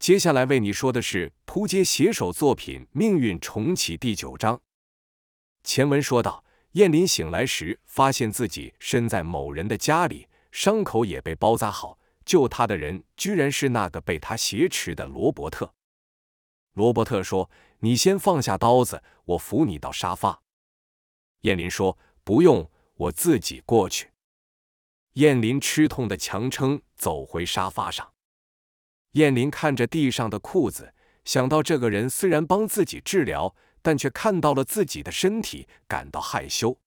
接下来为你说的是扑街写手作品《命运重启》第九章。前文说到，燕林醒来时，发现自己身在某人的家里，伤口也被包扎好。救他的人居然是那个被他挟持的罗伯特。罗伯特说：“你先放下刀子，我扶你到沙发。”燕林说：“不用，我自己过去。”燕林吃痛的强撑，走回沙发上。燕林看着地上的裤子，想到这个人虽然帮自己治疗，但却看到了自己的身体，感到害羞。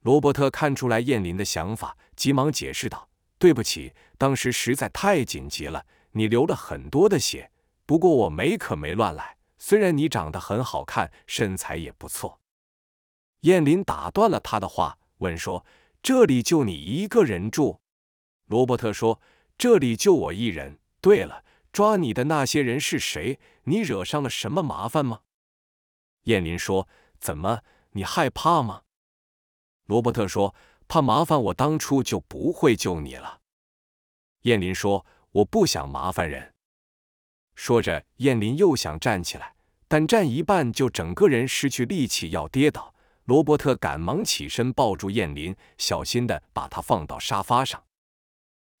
罗伯特看出来燕林的想法，急忙解释道：“对不起，当时实在太紧急了，你流了很多的血。不过我没可没乱来，虽然你长得很好看，身材也不错。”燕林打断了他的话，问说：“这里就你一个人住？”罗伯特说：“这里就我一人。”对了，抓你的那些人是谁？你惹上了什么麻烦吗？燕林说：“怎么，你害怕吗？”罗伯特说：“怕麻烦，我当初就不会救你了。”燕林说：“我不想麻烦人。”说着，燕林又想站起来，但站一半就整个人失去力气，要跌倒。罗伯特赶忙起身抱住燕林，小心的把他放到沙发上。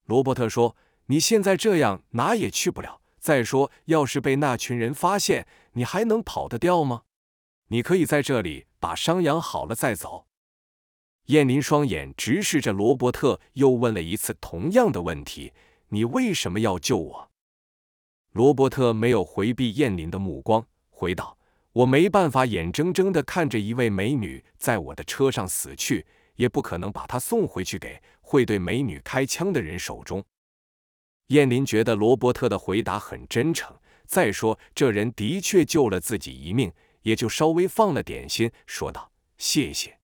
罗伯特说。你现在这样哪也去不了。再说，要是被那群人发现，你还能跑得掉吗？你可以在这里把伤养好了再走。燕林双眼直视着罗伯特，又问了一次同样的问题：“你为什么要救我？”罗伯特没有回避燕林的目光，回道：“我没办法眼睁睁的看着一位美女在我的车上死去，也不可能把她送回去给会对美女开枪的人手中。”燕林觉得罗伯特的回答很真诚，再说这人的确救了自己一命，也就稍微放了点心，说道：“谢谢。”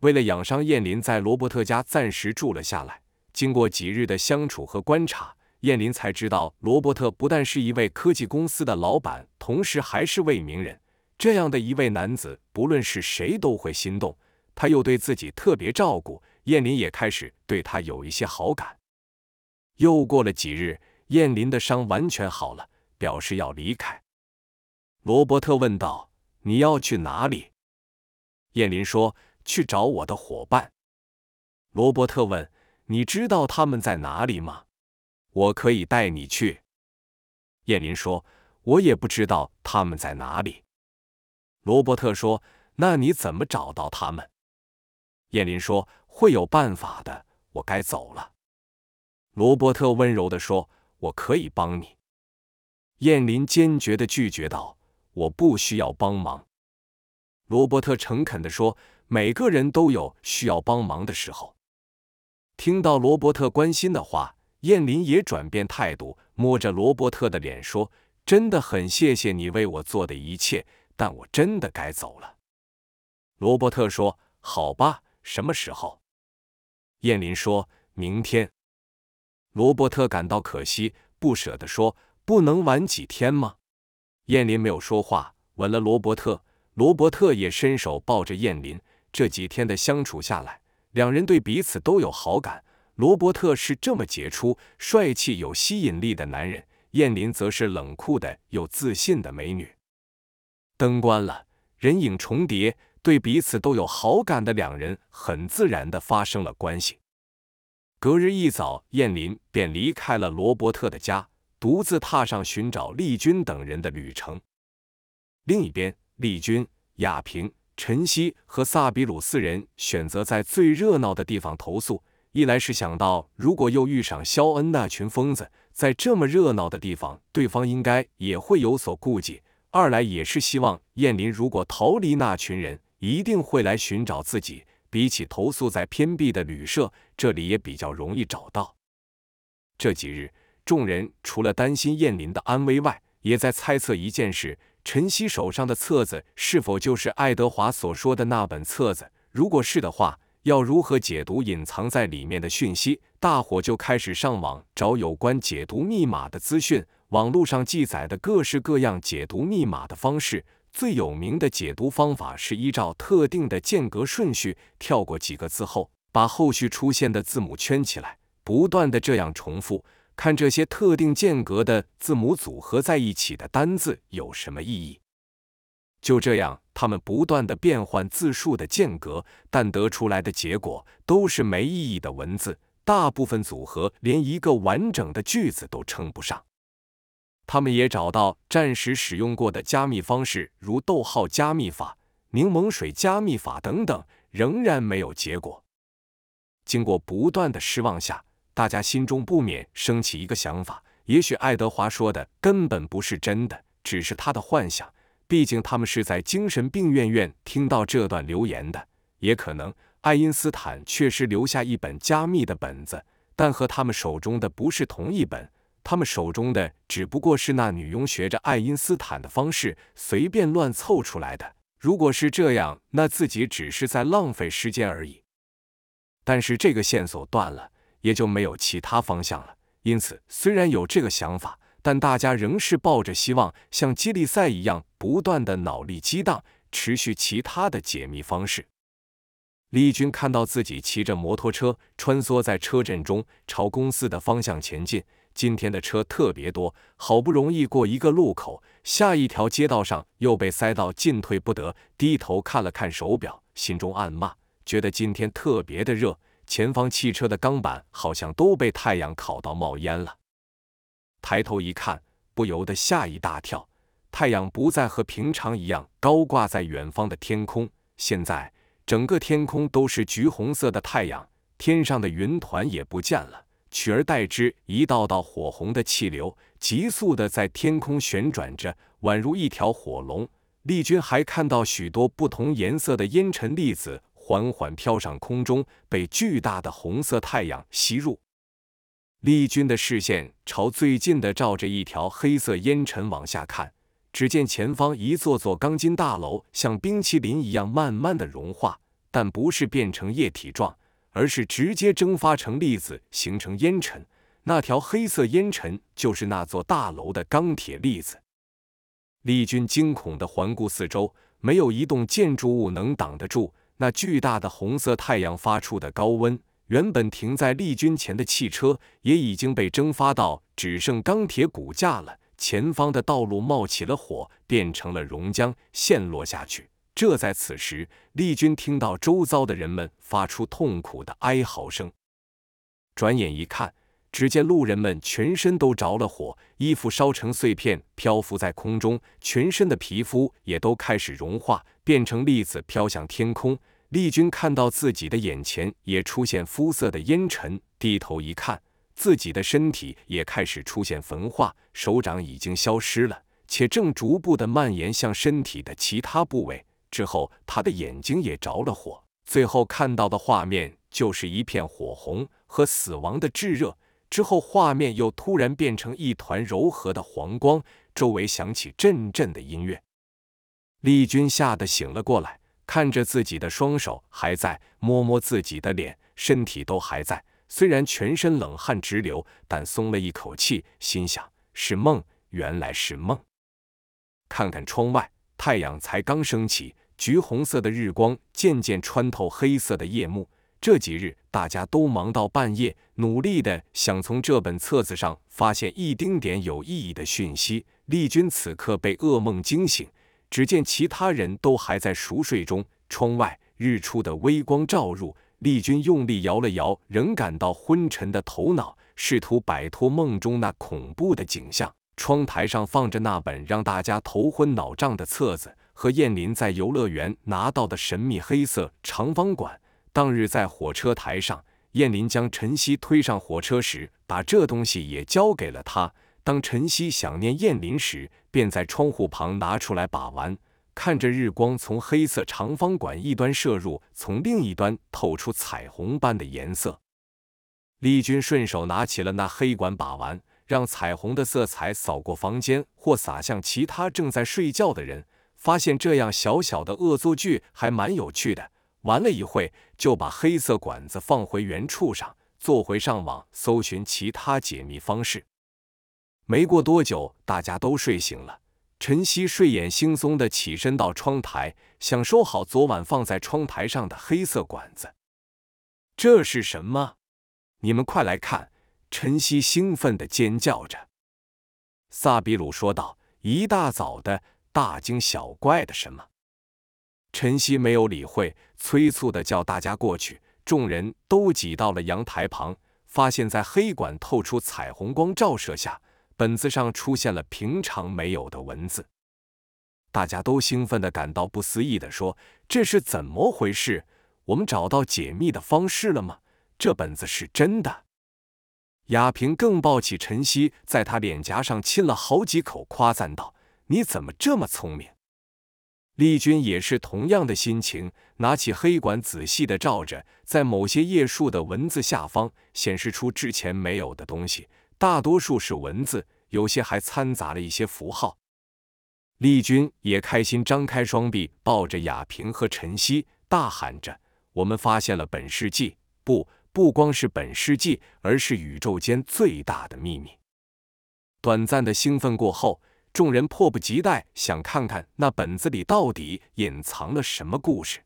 为了养伤，燕林在罗伯特家暂时住了下来。经过几日的相处和观察，燕林才知道罗伯特不但是一位科技公司的老板，同时还是位名人。这样的一位男子，不论是谁都会心动。他又对自己特别照顾，燕林也开始对他有一些好感。又过了几日，燕林的伤完全好了，表示要离开。罗伯特问道：“你要去哪里？”燕林说：“去找我的伙伴。”罗伯特问：“你知道他们在哪里吗？我可以带你去。”燕林说：“我也不知道他们在哪里。”罗伯特说：“那你怎么找到他们？”燕林说：“会有办法的。我该走了。”罗伯特温柔地说：“我可以帮你。”燕林坚决地拒绝道：“我不需要帮忙。”罗伯特诚恳地说：“每个人都有需要帮忙的时候。”听到罗伯特关心的话，燕林也转变态度，摸着罗伯特的脸说：“真的很谢谢你为我做的一切，但我真的该走了。”罗伯特说：“好吧，什么时候？”燕林说：“明天。”罗伯特感到可惜，不舍地说：“不能晚几天吗？”燕林没有说话，吻了罗伯特。罗伯特也伸手抱着燕林。这几天的相处下来，两人对彼此都有好感。罗伯特是这么杰出、帅气、有吸引力的男人，燕林则是冷酷的有自信的美女。灯关了，人影重叠，对彼此都有好感的两人，很自然的发生了关系。隔日一早，燕林便离开了罗伯特的家，独自踏上寻找丽君等人的旅程。另一边，丽君、亚平、陈曦和萨比鲁四人选择在最热闹的地方投宿。一来是想到，如果又遇上肖恩那群疯子，在这么热闹的地方，对方应该也会有所顾忌；二来也是希望燕林如果逃离那群人，一定会来寻找自己。比起投宿在偏僻的旅社，这里也比较容易找到。这几日，众人除了担心燕林的安危外，也在猜测一件事：陈曦手上的册子是否就是爱德华所说的那本册子？如果是的话，要如何解读隐藏在里面的讯息？大伙就开始上网找有关解读密码的资讯。网络上记载的各式各样解读密码的方式。最有名的解读方法是依照特定的间隔顺序跳过几个字后，把后续出现的字母圈起来，不断的这样重复，看这些特定间隔的字母组合在一起的单字有什么意义。就这样，他们不断的变换字数的间隔，但得出来的结果都是没意义的文字。大部分组合连一个完整的句子都称不上。他们也找到战时使用过的加密方式，如逗号加密法、柠檬水加密法等等，仍然没有结果。经过不断的失望下，大家心中不免升起一个想法：也许爱德华说的根本不是真的，只是他的幻想。毕竟他们是在精神病院院听到这段留言的。也可能爱因斯坦确实留下一本加密的本子，但和他们手中的不是同一本。他们手中的只不过是那女佣学着爱因斯坦的方式随便乱凑出来的。如果是这样，那自己只是在浪费时间而已。但是这个线索断了，也就没有其他方向了。因此，虽然有这个想法，但大家仍是抱着希望，像接力赛一样不断的脑力激荡，持续其他的解密方式。丽君看到自己骑着摩托车穿梭在车阵中，朝公司的方向前进。今天的车特别多，好不容易过一个路口，下一条街道上又被塞到进退不得。低头看了看手表，心中暗骂。觉得今天特别的热，前方汽车的钢板好像都被太阳烤到冒烟了。抬头一看，不由得吓一大跳。太阳不再和平常一样高挂在远方的天空，现在整个天空都是橘红色的太阳，天上的云团也不见了，取而代之一道道火红的气流，急速的在天空旋转着，宛如一条火龙。丽君还看到许多不同颜色的烟尘粒子。缓缓飘上空中，被巨大的红色太阳吸入。丽君的视线朝最近的照着一条黑色烟尘往下看，只见前方一座座钢筋大楼像冰淇淋一样慢慢的融化，但不是变成液体状，而是直接蒸发成粒子，形成烟尘。那条黑色烟尘就是那座大楼的钢铁粒子。丽君惊恐地环顾四周，没有一栋建筑物能挡得住。那巨大的红色太阳发出的高温，原本停在丽君前的汽车也已经被蒸发到只剩钢铁骨架了。前方的道路冒起了火，变成了熔浆，陷落下去。这在此时，丽君听到周遭的人们发出痛苦的哀嚎声。转眼一看，只见路人们全身都着了火，衣服烧成碎片，漂浮在空中，全身的皮肤也都开始融化，变成粒子飘向天空。丽君看到自己的眼前也出现肤色的烟尘，低头一看，自己的身体也开始出现焚化，手掌已经消失了，且正逐步的蔓延向身体的其他部位。之后，他的眼睛也着了火，最后看到的画面就是一片火红和死亡的炙热。之后，画面又突然变成一团柔和的黄光，周围响起阵阵的音乐。丽君吓得醒了过来。看着自己的双手还在，摸摸自己的脸，身体都还在。虽然全身冷汗直流，但松了一口气，心想是梦，原来是梦。看看窗外，太阳才刚升起，橘红色的日光渐渐穿透黑色的夜幕。这几日大家都忙到半夜，努力的想从这本册子上发现一丁点有意义的讯息。丽君此刻被噩梦惊醒。只见其他人都还在熟睡中，窗外日出的微光照入。丽君用力摇了摇仍感到昏沉的头脑，试图摆脱梦中那恐怖的景象。窗台上放着那本让大家头昏脑胀的册子，和燕林在游乐园拿到的神秘黑色长方管。当日在火车台上，燕林将晨曦推上火车时，把这东西也交给了他。当晨曦想念燕林时，便在窗户旁拿出来把玩，看着日光从黑色长方管一端射入，从另一端透出彩虹般的颜色。丽君顺手拿起了那黑管把玩，让彩虹的色彩扫过房间，或洒向其他正在睡觉的人。发现这样小小的恶作剧还蛮有趣的。玩了一会，就把黑色管子放回原处上，坐回上网搜寻其他解密方式。没过多久，大家都睡醒了。晨曦睡眼惺忪地起身到窗台，想收好昨晚放在窗台上的黑色管子。这是什么？你们快来看，晨曦兴奋地尖叫着。萨比鲁说道：“一大早的，大惊小怪的什么？”陈曦没有理会，催促的叫大家过去。众人都挤到了阳台旁，发现，在黑管透出彩虹光照射下，本子上出现了平常没有的文字。大家都兴奋的感到不思议的说：“这是怎么回事？我们找到解密的方式了吗？这本子是真的？”亚平更抱起晨曦，在他脸颊上亲了好几口，夸赞道：“你怎么这么聪明？”丽君也是同样的心情，拿起黑管仔细的照着，在某些页数的文字下方显示出之前没有的东西，大多数是文字，有些还掺杂了一些符号。丽君也开心，张开双臂抱着雅萍和晨曦，大喊着：“我们发现了本世纪！不，不光是本世纪，而是宇宙间最大的秘密！”短暂的兴奋过后，众人迫不及待想看看那本子里到底隐藏了什么故事。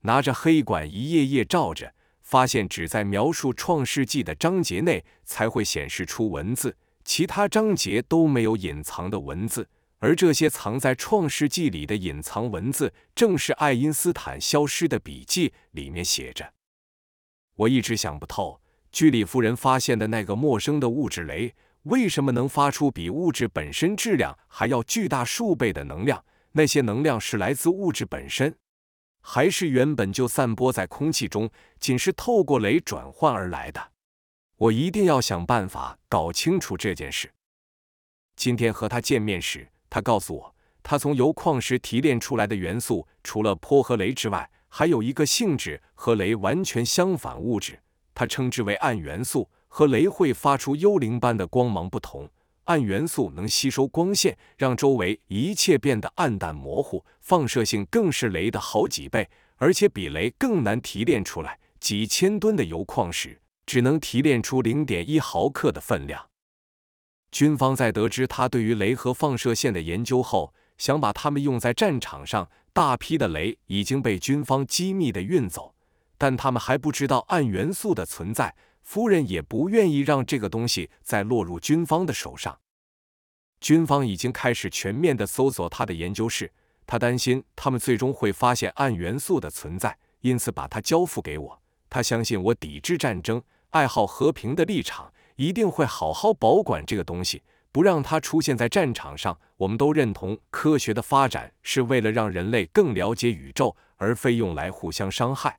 拿着黑管一页页照着，发现只在描述创世纪的章节内才会显示出文字，其他章节都没有隐藏的文字。而这些藏在《创世纪》里的隐藏文字，正是爱因斯坦消失的笔记里面写着。我一直想不透，居里夫人发现的那个陌生的物质雷，为什么能发出比物质本身质量还要巨大数倍的能量？那些能量是来自物质本身，还是原本就散播在空气中，仅是透过雷转换而来的？我一定要想办法搞清楚这件事。今天和他见面时。他告诉我，他从由矿石提炼出来的元素，除了钋和镭之外，还有一个性质和镭完全相反物质，他称之为暗元素。和镭会发出幽灵般的光芒不同，暗元素能吸收光线，让周围一切变得暗淡模糊，放射性更是镭的好几倍，而且比镭更难提炼出来。几千吨的铀矿石只能提炼出零点一毫克的分量。军方在得知他对于雷和放射线的研究后，想把它们用在战场上。大批的雷已经被军方机密的运走，但他们还不知道暗元素的存在。夫人也不愿意让这个东西再落入军方的手上。军方已经开始全面的搜索他的研究室，他担心他们最终会发现暗元素的存在，因此把它交付给我。他相信我抵制战争、爱好和平的立场。一定会好好保管这个东西，不让它出现在战场上。我们都认同，科学的发展是为了让人类更了解宇宙，而非用来互相伤害。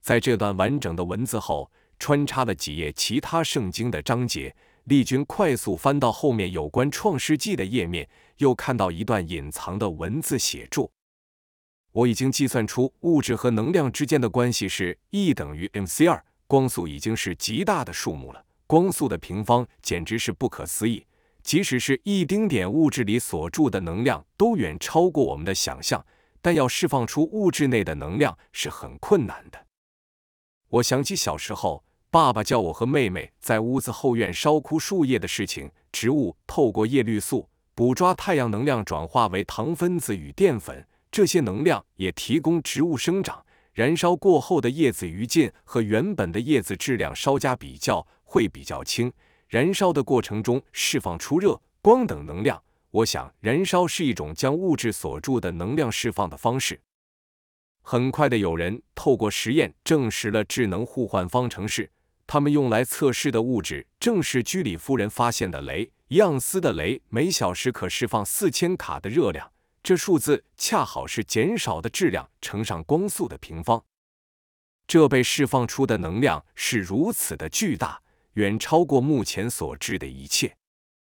在这段完整的文字后，穿插了几页其他圣经的章节。丽君快速翻到后面有关创世纪的页面，又看到一段隐藏的文字写注。我已经计算出物质和能量之间的关系是 E 等于 mc 二，光速已经是极大的数目了。光速的平方简直是不可思议，即使是一丁点物质里所住的能量都远超过我们的想象，但要释放出物质内的能量是很困难的。我想起小时候，爸爸叫我和妹妹在屋子后院烧枯树叶的事情。植物透过叶绿素捕抓太阳能量，转化为糖分子与淀粉，这些能量也提供植物生长。燃烧过后的叶子余烬和原本的叶子质量稍加比较。会比较轻，燃烧的过程中释放出热、光等能量。我想，燃烧是一种将物质锁住的能量释放的方式。很快的，有人透过实验证实了智能互换方程式。他们用来测试的物质正是居里夫人发现的镭。一盎司的镭每小时可释放四千卡的热量，这数字恰好是减少的质量乘上光速的平方。这被释放出的能量是如此的巨大。远超过目前所知的一切。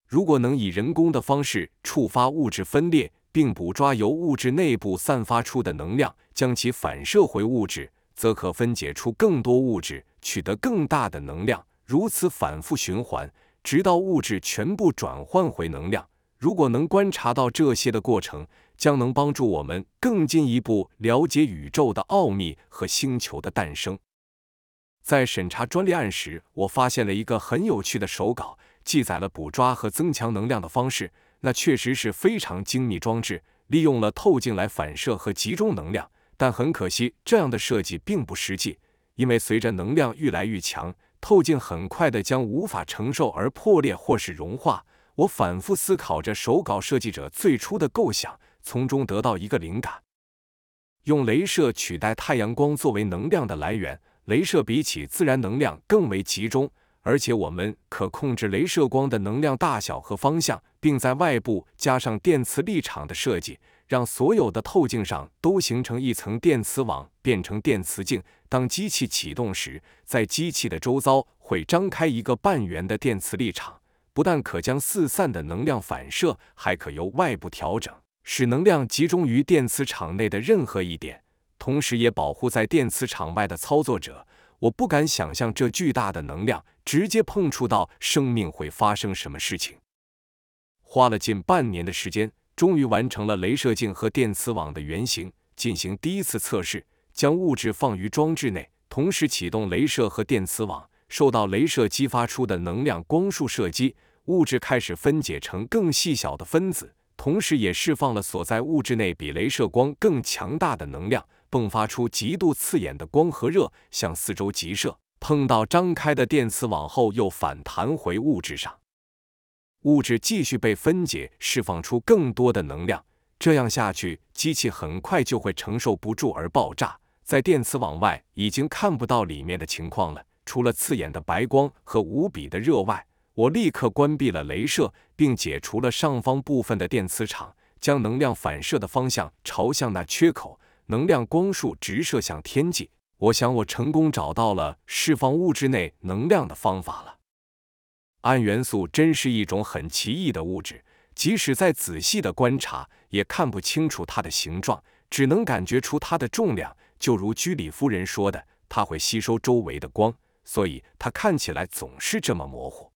如果能以人工的方式触发物质分裂，并捕抓由物质内部散发出的能量，将其反射回物质，则可分解出更多物质，取得更大的能量。如此反复循环，直到物质全部转换回能量。如果能观察到这些的过程，将能帮助我们更进一步了解宇宙的奥秘和星球的诞生。在审查专利案时，我发现了一个很有趣的手稿，记载了捕抓和增强能量的方式。那确实是非常精密装置，利用了透镜来反射和集中能量。但很可惜，这样的设计并不实际，因为随着能量愈来愈强，透镜很快的将无法承受而破裂或是融化。我反复思考着手稿设计者最初的构想，从中得到一个灵感：用镭射取代太阳光作为能量的来源。镭射比起自然能量更为集中，而且我们可控制镭射光的能量大小和方向，并在外部加上电磁力场的设计，让所有的透镜上都形成一层电磁网，变成电磁镜。当机器启动时，在机器的周遭会张开一个半圆的电磁力场，不但可将四散的能量反射，还可由外部调整，使能量集中于电磁场内的任何一点。同时也保护在电磁场外的操作者。我不敢想象这巨大的能量直接碰触到生命会发生什么事情。花了近半年的时间，终于完成了镭射镜和电磁网的原型，进行第一次测试。将物质放于装置内，同时启动镭射和电磁网。受到镭射激发出的能量光束射击，物质开始分解成更细小的分子，同时也释放了所在物质内比镭射光更强大的能量。迸发出极度刺眼的光和热，向四周急射，碰到张开的电磁网后又反弹回物质上，物质继续被分解，释放出更多的能量。这样下去，机器很快就会承受不住而爆炸。在电磁网外已经看不到里面的情况了，除了刺眼的白光和无比的热外，我立刻关闭了镭射，并解除了上方部分的电磁场，将能量反射的方向朝向那缺口。能量光束直射向天际，我想我成功找到了释放物质内能量的方法了。暗元素真是一种很奇异的物质，即使再仔细的观察，也看不清楚它的形状，只能感觉出它的重量。就如居里夫人说的，它会吸收周围的光，所以它看起来总是这么模糊。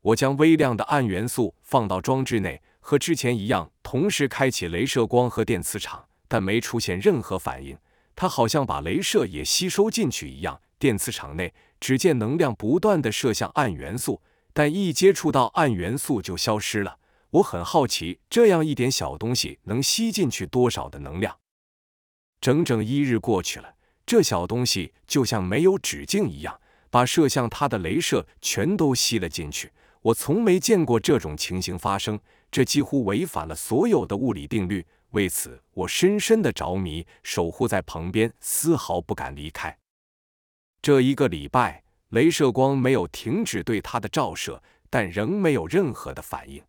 我将微量的暗元素放到装置内，和之前一样，同时开启镭射光和电磁场。但没出现任何反应，它好像把镭射也吸收进去一样。电磁场内，只见能量不断的射向暗元素，但一接触到暗元素就消失了。我很好奇，这样一点小东西能吸进去多少的能量？整整一日过去了，这小东西就像没有止境一样，把射向它的镭射全都吸了进去。我从没见过这种情形发生，这几乎违反了所有的物理定律。为此，我深深的着迷，守护在旁边，丝毫不敢离开。这一个礼拜，镭射光没有停止对它的照射，但仍没有任何的反应。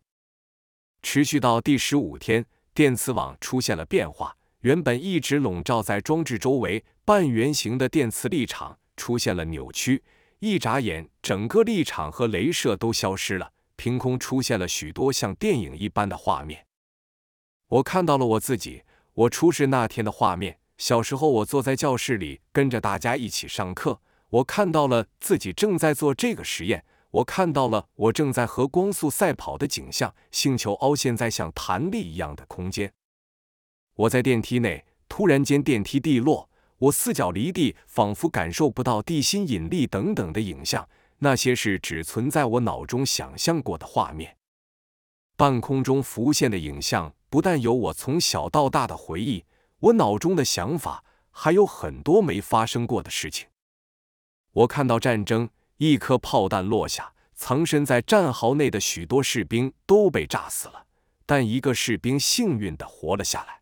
持续到第十五天，电磁网出现了变化，原本一直笼罩在装置周围半圆形的电磁力场出现了扭曲，一眨眼，整个力场和镭射都消失了，凭空出现了许多像电影一般的画面。我看到了我自己，我出事那天的画面。小时候，我坐在教室里跟着大家一起上课。我看到了自己正在做这个实验。我看到了我正在和光速赛跑的景象。星球凹陷在像弹力一样的空间。我在电梯内，突然间电梯地落，我四脚离地，仿佛感受不到地心引力等等的影像。那些是只存在我脑中想象过的画面。半空中浮现的影像。不但有我从小到大的回忆，我脑中的想法还有很多没发生过的事情。我看到战争，一颗炮弹落下，藏身在战壕内的许多士兵都被炸死了，但一个士兵幸运的活了下来。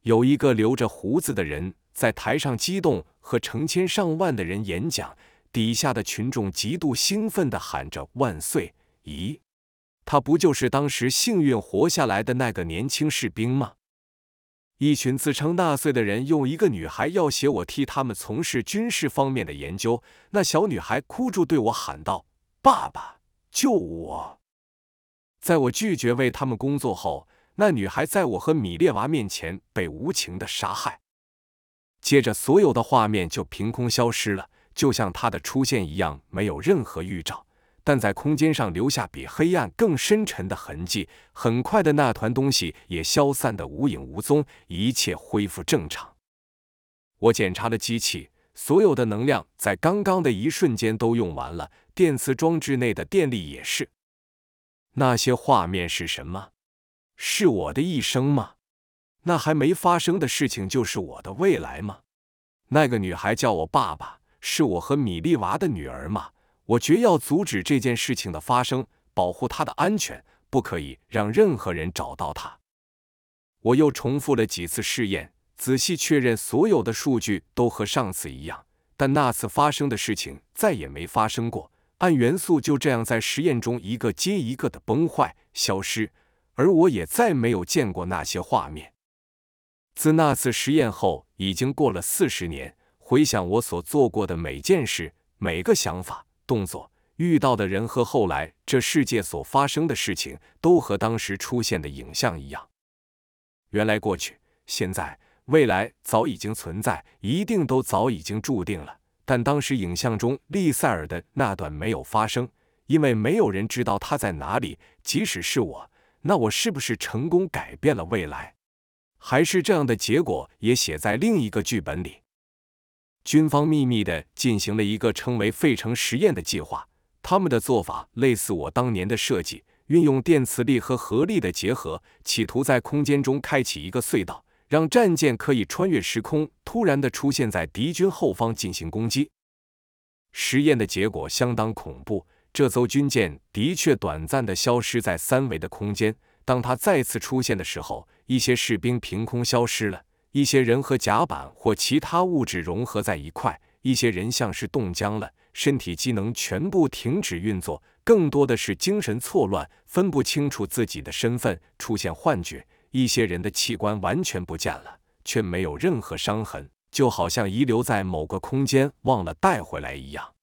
有一个留着胡子的人在台上激动和成千上万的人演讲，底下的群众极度兴奋的喊着万岁！咦？他不就是当时幸运活下来的那个年轻士兵吗？一群自称纳粹的人用一个女孩要挟我，替他们从事军事方面的研究。那小女孩哭着对我喊道：“爸爸，救我！”在我拒绝为他们工作后，那女孩在我和米列娃面前被无情的杀害。接着，所有的画面就凭空消失了，就像她的出现一样，没有任何预兆。但在空间上留下比黑暗更深沉的痕迹。很快的，那团东西也消散得无影无踪，一切恢复正常。我检查了机器，所有的能量在刚刚的一瞬间都用完了，电磁装置内的电力也是。那些画面是什么？是我的一生吗？那还没发生的事情就是我的未来吗？那个女孩叫我爸爸。是我和米利娃的女儿吗？我绝要阻止这件事情的发生，保护她的安全，不可以让任何人找到她。我又重复了几次试验，仔细确认所有的数据都和上次一样，但那次发生的事情再也没发生过。暗元素就这样在实验中一个接一个的崩坏、消失，而我也再没有见过那些画面。自那次实验后，已经过了四十年。回想我所做过的每件事、每个想法、动作、遇到的人和后来这世界所发生的事情，都和当时出现的影像一样。原来过去、现在、未来早已经存在，一定都早已经注定了。但当时影像中利塞尔的那段没有发生，因为没有人知道他在哪里。即使是我，那我是不是成功改变了未来？还是这样的结果也写在另一个剧本里？军方秘密地进行了一个称为“费城实验”的计划，他们的做法类似我当年的设计，运用电磁力和核力的结合，企图在空间中开启一个隧道。让战舰可以穿越时空，突然的出现在敌军后方进行攻击。实验的结果相当恐怖，这艘军舰的确短暂的消失在三维的空间。当它再次出现的时候，一些士兵凭空消失了，一些人和甲板或其他物质融合在一块，一些人像是冻僵了，身体机能全部停止运作，更多的是精神错乱，分不清楚自己的身份，出现幻觉。一些人的器官完全不见了，却没有任何伤痕，就好像遗留在某个空间忘了带回来一样。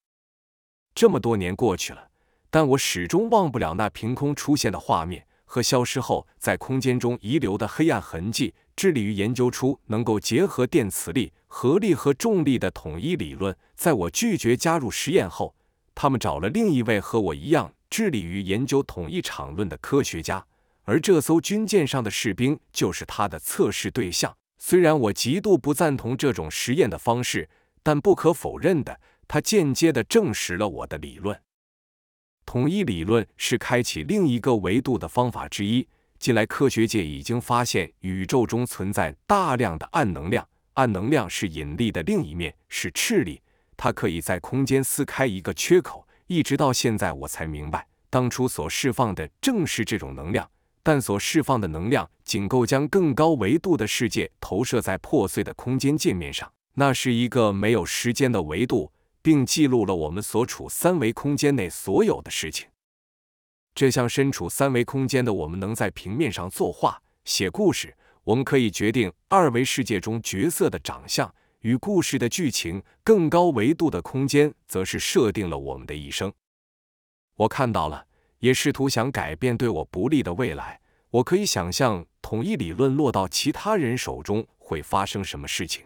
这么多年过去了，但我始终忘不了那凭空出现的画面和消失后在空间中遗留的黑暗痕迹。致力于研究出能够结合电磁力、合力和重力的统一理论。在我拒绝加入实验后，他们找了另一位和我一样致力于研究统一场论的科学家。而这艘军舰上的士兵就是他的测试对象。虽然我极度不赞同这种实验的方式，但不可否认的，它间接的证实了我的理论。统一理论是开启另一个维度的方法之一。近来科学界已经发现宇宙中存在大量的暗能量，暗能量是引力的另一面，是斥力，它可以在空间撕开一个缺口。一直到现在，我才明白，当初所释放的正是这种能量。但所释放的能量仅够将更高维度的世界投射在破碎的空间界面上，那是一个没有时间的维度，并记录了我们所处三维空间内所有的事情。这像身处三维空间的我们能在平面上作画、写故事，我们可以决定二维世界中角色的长相与故事的剧情。更高维度的空间则是设定了我们的一生。我看到了。也试图想改变对我不利的未来。我可以想象统一理论落到其他人手中会发生什么事情。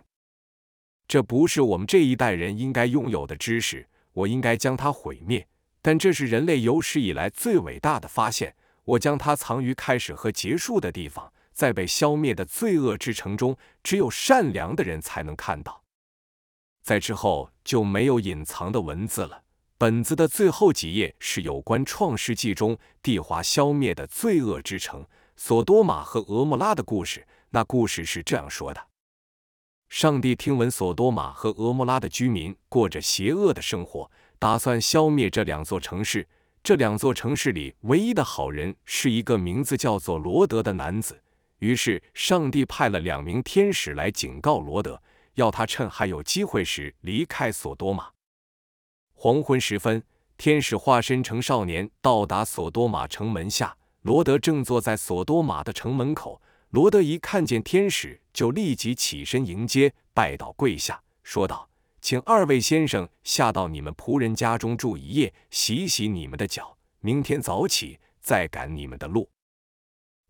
这不是我们这一代人应该拥有的知识，我应该将它毁灭。但这是人类有史以来最伟大的发现。我将它藏于开始和结束的地方，在被消灭的罪恶之城中，只有善良的人才能看到。在之后就没有隐藏的文字了。本子的最后几页是有关《创世纪》中地华消灭的罪恶之城索多玛和俄摩拉的故事。那故事是这样说的：上帝听闻索多玛和俄摩拉的居民过着邪恶的生活，打算消灭这两座城市。这两座城市里唯一的好人是一个名字叫做罗德的男子。于是，上帝派了两名天使来警告罗德，要他趁还有机会时离开索多玛。黄昏时分，天使化身成少年，到达索多玛城门下。罗德正坐在索多玛的城门口。罗德一看见天使，就立即起身迎接，拜倒跪下，说道：“请二位先生下到你们仆人家中住一夜，洗洗你们的脚，明天早起再赶你们的路。”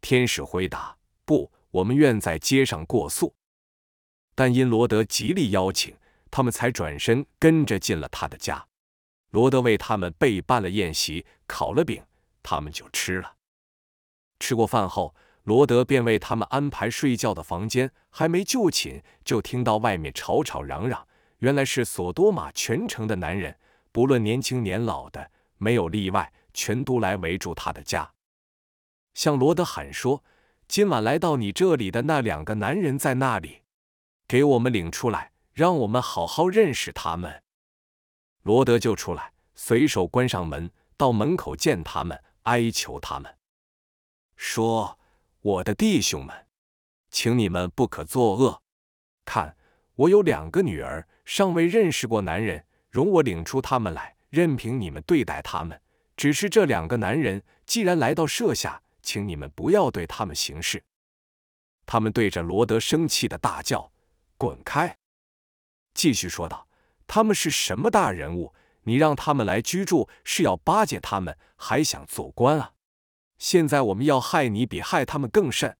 天使回答：“不，我们愿在街上过宿。”但因罗德极力邀请，他们才转身跟着进了他的家。罗德为他们备办了宴席，烤了饼，他们就吃了。吃过饭后，罗德便为他们安排睡觉的房间。还没就寝，就听到外面吵吵嚷嚷。原来是索多玛全城的男人，不论年轻年老的，没有例外，全都来围住他的家，向罗德喊说：“今晚来到你这里的那两个男人在那里，给我们领出来，让我们好好认识他们。”罗德就出来，随手关上门，到门口见他们，哀求他们说：“我的弟兄们，请你们不可作恶。看，我有两个女儿，尚未认识过男人，容我领出他们来，任凭你们对待他们。只是这两个男人既然来到舍下，请你们不要对他们行事。”他们对着罗德生气的大叫：“滚开！”继续说道。他们是什么大人物？你让他们来居住，是要巴结他们，还想做官啊？现在我们要害你，比害他们更甚。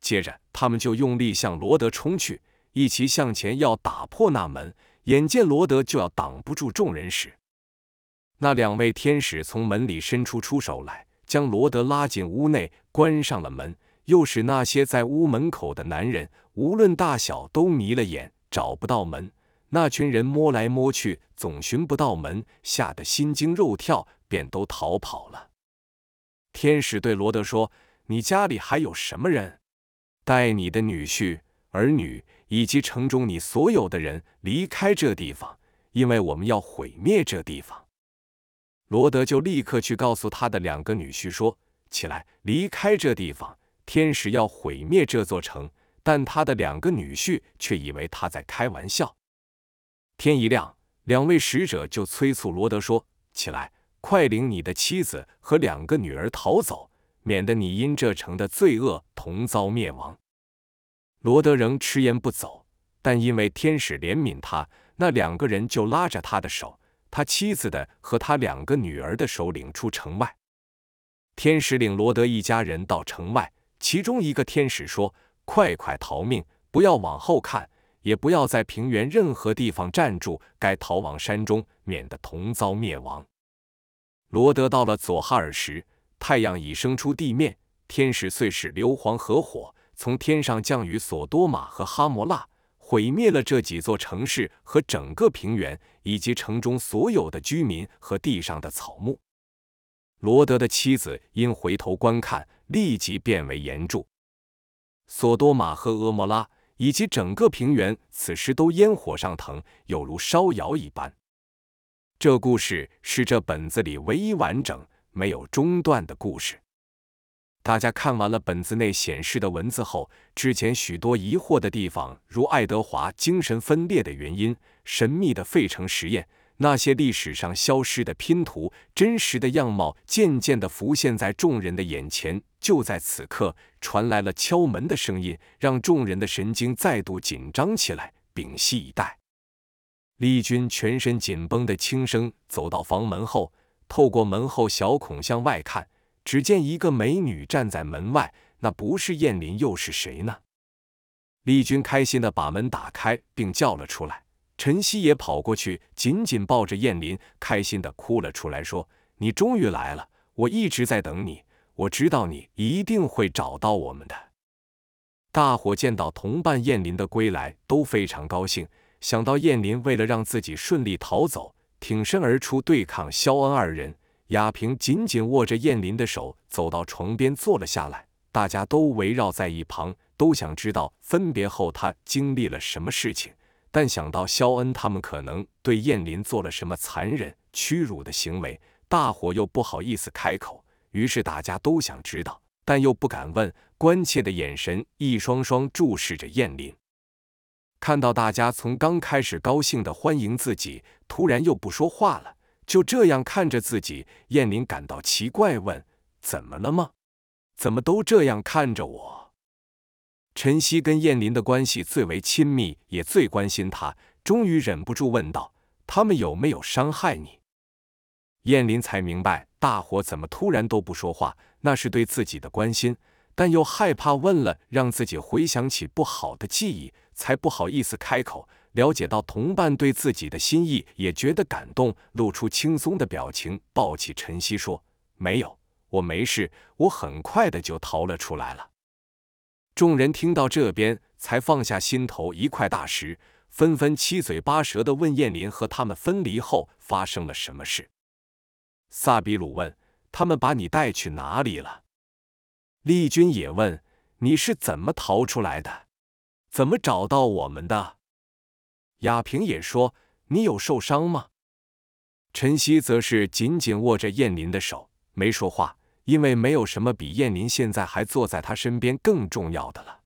接着，他们就用力向罗德冲去，一齐向前要打破那门。眼见罗德就要挡不住众人时，那两位天使从门里伸出出手来，将罗德拉进屋内，关上了门，又使那些在屋门口的男人，无论大小，都迷了眼，找不到门。那群人摸来摸去，总寻不到门，吓得心惊肉跳，便都逃跑了。天使对罗德说：“你家里还有什么人？带你的女婿、儿女以及城中你所有的人离开这地方，因为我们要毁灭这地方。”罗德就立刻去告诉他的两个女婿说：“起来，离开这地方，天使要毁灭这座城。”但他的两个女婿却以为他在开玩笑。天一亮，两位使者就催促罗德说：“起来，快领你的妻子和两个女儿逃走，免得你因这城的罪恶同遭灭亡。”罗德仍迟延不走，但因为天使怜悯他，那两个人就拉着他的手，他妻子的和他两个女儿的手领出城外。天使领罗德一家人到城外，其中一个天使说：“快快逃命，不要往后看。”也不要在平原任何地方站住，该逃往山中，免得同遭灭亡。罗德到了佐哈尔时，太阳已升出地面，天使遂使硫磺和火从天上降雨索多玛和哈摩拉，毁灭了这几座城市和整个平原，以及城中所有的居民和地上的草木。罗德的妻子因回头观看，立即变为岩柱。索多玛和俄摩拉。以及整个平原，此时都烟火上腾，有如烧窑一般。这故事是这本子里唯一完整、没有中断的故事。大家看完了本子内显示的文字后，之前许多疑惑的地方，如爱德华精神分裂的原因、神秘的费城实验。那些历史上消失的拼图，真实的样貌渐渐地浮现在众人的眼前。就在此刻，传来了敲门的声音，让众人的神经再度紧张起来，屏息以待。丽君全身紧绷的轻声走到房门后，透过门后小孔向外看，只见一个美女站在门外。那不是燕林，又是谁呢？丽君开心的把门打开，并叫了出来。陈曦也跑过去，紧紧抱着燕林，开心的哭了出来，说：“你终于来了，我一直在等你，我知道你一定会找到我们的。”大伙见到同伴燕林的归来，都非常高兴。想到燕林为了让自己顺利逃走，挺身而出对抗肖恩二人，雅萍紧紧握着燕林的手，走到床边坐了下来。大家都围绕在一旁，都想知道分别后他经历了什么事情。但想到肖恩他们可能对燕林做了什么残忍、屈辱的行为，大伙又不好意思开口，于是大家都想知道，但又不敢问，关切的眼神一双双注视着燕林。看到大家从刚开始高兴的欢迎自己，突然又不说话了，就这样看着自己，燕林感到奇怪，问：“怎么了吗？怎么都这样看着我？”陈曦跟燕林的关系最为亲密，也最关心他，终于忍不住问道：“他们有没有伤害你？”燕林才明白大伙怎么突然都不说话，那是对自己的关心，但又害怕问了让自己回想起不好的记忆，才不好意思开口。了解到同伴对自己的心意，也觉得感动，露出轻松的表情，抱起晨曦说：“没有，我没事，我很快的就逃了出来了。”众人听到这边，才放下心头一块大石，纷纷七嘴八舌的问燕林和他们分离后发生了什么事。萨比鲁问：“他们把你带去哪里了？”丽君也问：“你是怎么逃出来的？怎么找到我们的？”亚平也说：“你有受伤吗？陈曦则是紧紧握着燕林的手，没说话，因为没有什么比燕林现在还坐在他身边更重要的了。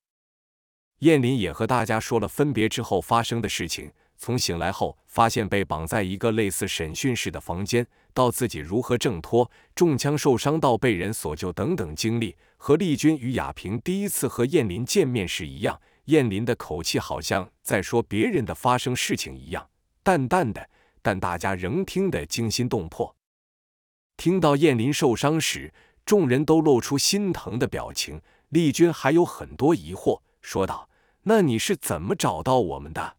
燕林也和大家说了分别之后发生的事情，从醒来后发现被绑在一个类似审讯室的房间，到自己如何挣脱、中枪受伤到被人所救等等经历，和丽君与亚萍第一次和燕林见面时一样。燕林的口气好像在说别人的发生事情一样，淡淡的，但大家仍听得惊心动魄。听到燕林受伤时，众人都露出心疼的表情。丽君还有很多疑惑，说道：“那你是怎么找到我们的？”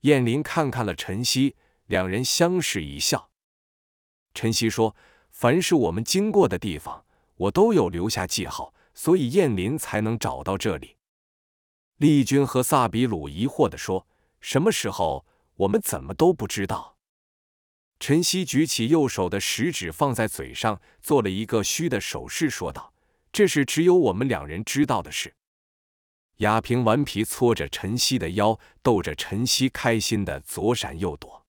燕林看看了晨曦，两人相视一笑。晨曦说：“凡是我们经过的地方，我都有留下记号，所以燕林才能找到这里。”丽君和萨比鲁疑惑地说：“什么时候？我们怎么都不知道？”陈曦举起右手的食指放在嘴上，做了一个虚的手势，说道：“这是只有我们两人知道的事。”亚平顽皮搓着陈曦的腰，逗着陈曦开心的左闪右躲。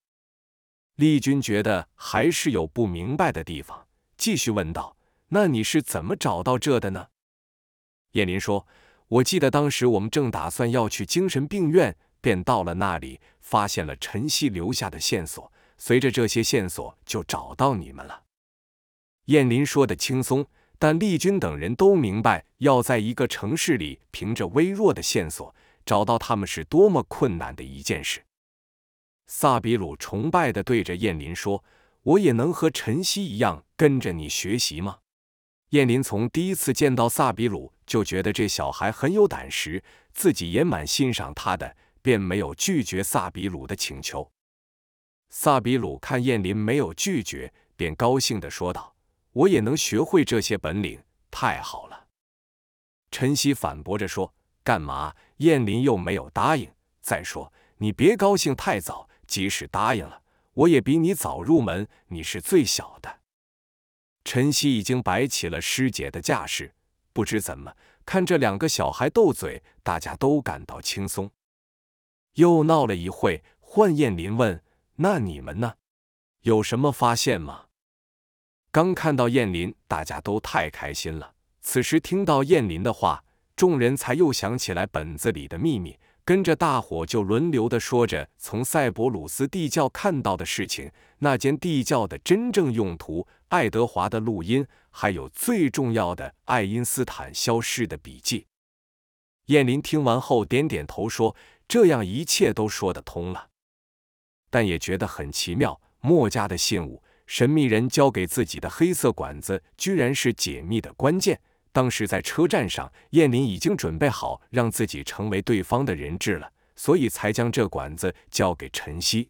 丽君觉得还是有不明白的地方，继续问道：“那你是怎么找到这的呢？”燕林说。我记得当时我们正打算要去精神病院，便到了那里，发现了晨曦留下的线索，随着这些线索就找到你们了。燕林说的轻松，但丽君等人都明白，要在一个城市里凭着微弱的线索找到他们是多么困难的一件事。萨比鲁崇拜的对着燕林说：“我也能和晨曦一样跟着你学习吗？”燕林从第一次见到萨比鲁就觉得这小孩很有胆识，自己也蛮欣赏他的，便没有拒绝萨比鲁的请求。萨比鲁看燕林没有拒绝，便高兴地说道：“我也能学会这些本领，太好了。”晨曦反驳着说：“干嘛？”燕林又没有答应。再说，你别高兴太早，即使答应了，我也比你早入门，你是最小的。陈曦已经摆起了师姐的架势，不知怎么看这两个小孩斗嘴，大家都感到轻松。又闹了一会，换燕林问：“那你们呢？有什么发现吗？”刚看到燕林，大家都太开心了。此时听到燕林的话，众人才又想起来本子里的秘密。跟着大伙就轮流的说着从塞伯鲁斯地窖看到的事情，那间地窖的真正用途，爱德华的录音，还有最重要的爱因斯坦消失的笔记。燕林听完后点点头说：“这样一切都说得通了。”但也觉得很奇妙，墨家的信物，神秘人交给自己的黑色管子，居然是解密的关键。当时在车站上，燕林已经准备好让自己成为对方的人质了，所以才将这管子交给陈曦。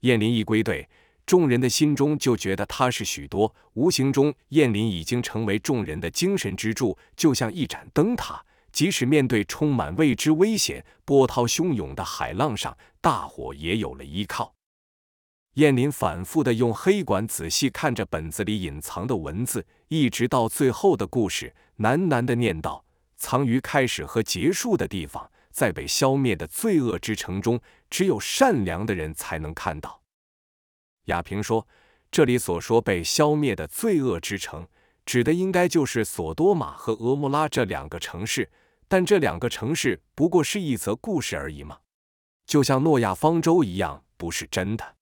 燕林一归队，众人的心中就觉得踏实许多。无形中，燕林已经成为众人的精神支柱，就像一盏灯塔。即使面对充满未知危险、波涛汹涌的海浪上，大伙也有了依靠。燕林反复的用黑管仔细看着本子里隐藏的文字，一直到最后的故事，喃喃的念道：“藏于开始和结束的地方，在被消灭的罪恶之城中，只有善良的人才能看到。”亚平说：“这里所说被消灭的罪恶之城，指的应该就是索多玛和俄摩拉这两个城市，但这两个城市不过是一则故事而已嘛，就像诺亚方舟一样，不是真的。”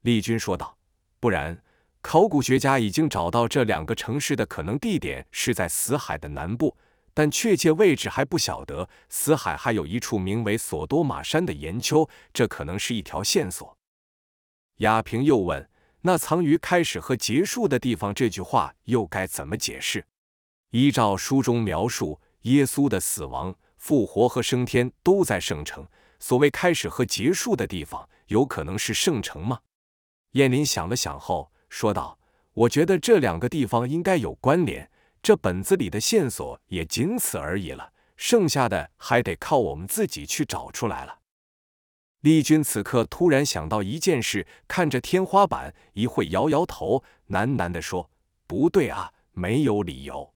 丽君说道：“不然，考古学家已经找到这两个城市的可能地点是在死海的南部，但确切位置还不晓得。死海还有一处名为索多玛山的岩丘，这可能是一条线索。”亚平又问：“那藏于开始和结束的地方，这句话又该怎么解释？依照书中描述，耶稣的死亡、复活和升天都在圣城。所谓开始和结束的地方，有可能是圣城吗？”燕林想了想后说道：“我觉得这两个地方应该有关联，这本子里的线索也仅此而已了，剩下的还得靠我们自己去找出来了。”丽君此刻突然想到一件事，看着天花板，一会摇摇头，喃喃地说：“不对啊，没有理由。”